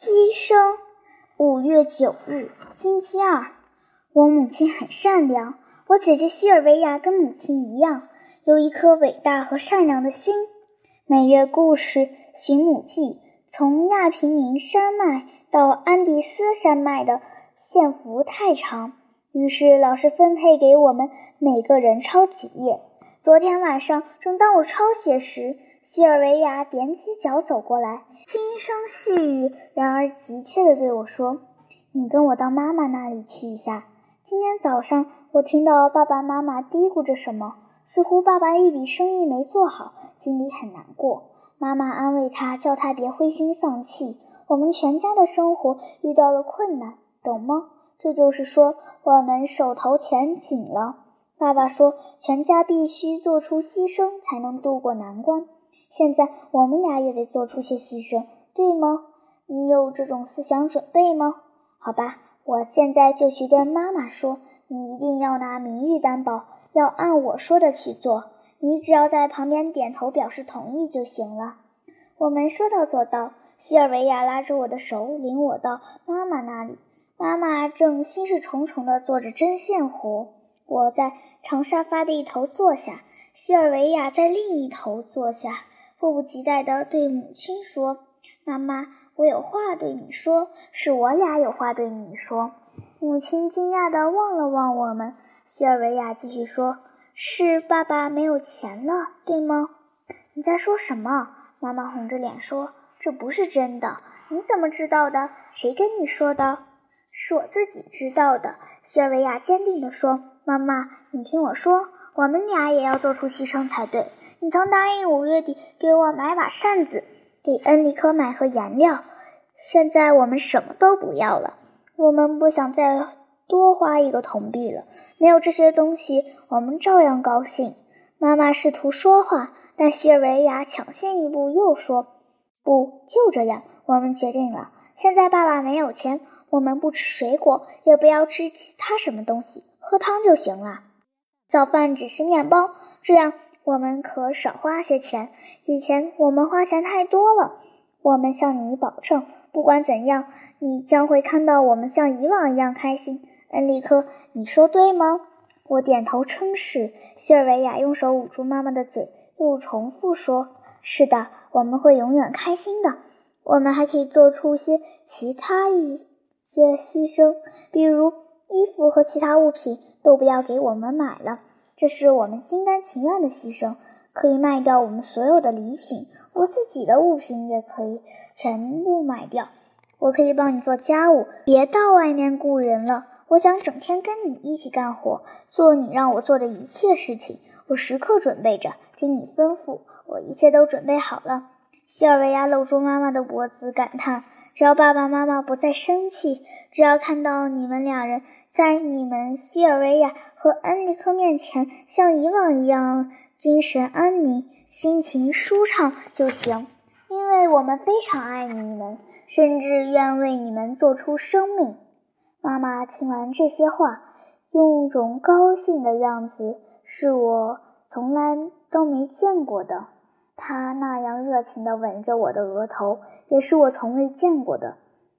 牺牲。五月九日，星期二。我母亲很善良，我姐姐西尔维亚跟母亲一样，有一颗伟大和善良的心。每月故事《寻母记》，从亚平宁山脉到安第斯山脉的线幅太长，于是老师分配给我们每个人抄几页。昨天晚上，正当我抄写时，西尔维亚踮起脚走过来。轻声细语，然而急切地对我说：“你跟我到妈妈那里去一下。今天早上，我听到爸爸妈妈嘀咕着什么，似乎爸爸一笔生意没做好，心里很难过。妈妈安慰他，叫他别灰心丧气。我们全家的生活遇到了困难，懂吗？这就是说，我们手头钱紧了。爸爸说，全家必须做出牺牲，才能渡过难关。”现在我们俩也得做出些牺牲，对吗？你有这种思想准备吗？好吧，我现在就去跟妈妈说，你一定要拿名誉担保，要按我说的去做。你只要在旁边点头表示同意就行了。我们说到做到。西尔维亚拉着我的手，领我到妈妈那里。妈妈正心事重重地做着针线活。我在长沙发的一头坐下，西尔维亚在另一头坐下。迫不及待地对母亲说：“妈妈，我有话对你说，是我俩有话对你说。”母亲惊讶地望了望我们。西尔维亚继续说：“是爸爸没有钱了，对吗？”你在说什么？妈妈红着脸说：“这不是真的。你怎么知道的？谁跟你说的？是我自己知道的。”西尔维亚坚定地说：“妈妈，你听我说，我们俩也要做出牺牲才对。”你曾答应五月底给我买把扇子，给恩里科买盒颜料。现在我们什么都不要了，我们不想再多花一个铜币了。没有这些东西，我们照样高兴。妈妈试图说话，但西尔维亚抢先一步，又说：“不，就这样，我们决定了。现在爸爸没有钱，我们不吃水果，也不要吃其他什么东西，喝汤就行了。早饭只吃面包，这样。”我们可少花些钱。以前我们花钱太多了。我们向你保证，不管怎样，你将会看到我们像以往一样开心。恩利科，你说对吗？我点头称是。西尔维亚用手捂住妈妈的嘴，又重复说：“是的，我们会永远开心的。我们还可以做出些其他一些牺牲，比如衣服和其他物品都不要给我们买了。”这是我们心甘情愿的牺牲，可以卖掉我们所有的礼品，我自己的物品也可以全部卖掉。我可以帮你做家务，别到外面雇人了。我想整天跟你一起干活，做你让我做的一切事情。我时刻准备着听你吩咐，我一切都准备好了。西尔维亚搂住妈妈的脖子，感叹。只要爸爸妈妈不再生气，只要看到你们两人在你们西尔维亚和恩利克面前像以往一样精神安宁、心情舒畅就行，因为我们非常爱你们，甚至愿为你们做出生命。妈妈听完这些话，用种高兴的样子，是我从来都没见过的。她那样热情地吻着我的额头。也是我从未见过的。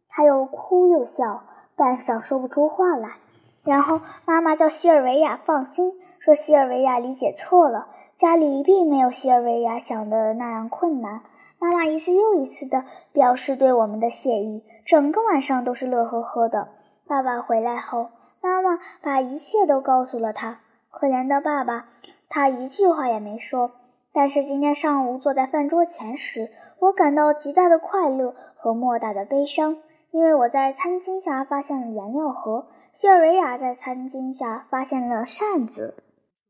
他又哭又笑，半晌说不出话来。然后妈妈叫西尔维亚放心，说西尔维亚理解错了，家里并没有西尔维亚想的那样困难。妈妈一次又一次地表示对我们的谢意，整个晚上都是乐呵呵的。爸爸回来后，妈妈把一切都告诉了他。可怜的爸爸，他一句话也没说。但是今天上午坐在饭桌前时，我感到极大的快乐和莫大的悲伤，因为我在餐巾下发现了颜料盒，西尔维亚在餐巾下发现了扇子。